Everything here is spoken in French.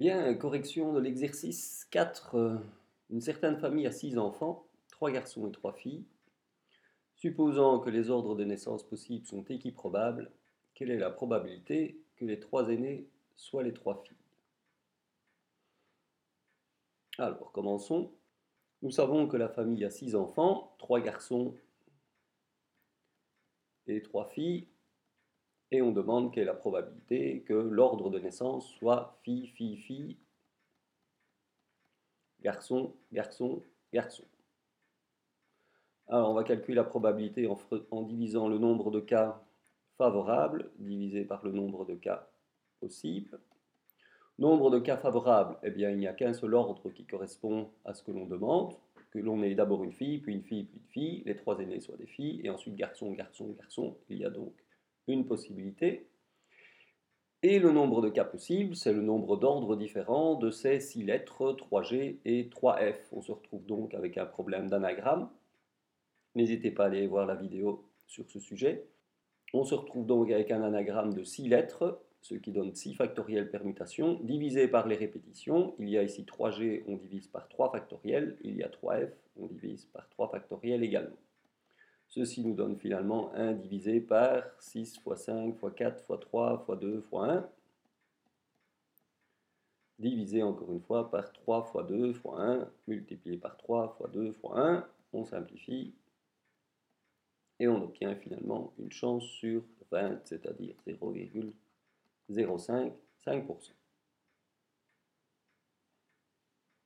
Bien, correction de l'exercice 4. Euh, Une certaine famille a 6 enfants, 3 garçons et 3 filles. Supposant que les ordres de naissance possibles sont équiprobables, quelle est la probabilité que les trois aînés soient les trois filles? Alors, commençons. Nous savons que la famille a 6 enfants, 3 garçons et 3 filles et on demande quelle est la probabilité que l'ordre de naissance soit fille, fille, fille, garçon, garçon, garçon. Alors on va calculer la probabilité en, divisant le nombre de cas favorables divisé par le nombre de cas possibles. Nombre de cas favorables, eh bien il n'y a qu'un seul ordre qui correspond à ce que l'on demande, que l'on ait d'abord une fille, puis une fille, puis une fille, les trois aînés soient des filles, et ensuite garçon, garçon, garçon. Il y a donc une possibilité. Et le nombre de cas possibles, c'est le nombre d'ordres différents de ces six lettres 3G et 3F. On se retrouve donc avec un problème d'anagramme. N'hésitez pas à aller voir la vidéo sur ce sujet. On se retrouve donc avec un anagramme de 6 lettres, ce qui donne 6 factoriels permutations, divisé par les répétitions. Il y a ici 3G, on divise par 3 factoriels. Il y a 3F, on divise par 3 factoriels également. Ceci nous donne finalement 1 divisé par 6 fois 5 fois 4 fois 3 fois 2 fois 1 divisé encore une fois par 3 fois 2 fois 1 multiplié par 3 fois 2 fois 1. On simplifie et on obtient finalement une chance sur 20, c'est-à-dire 0,05%.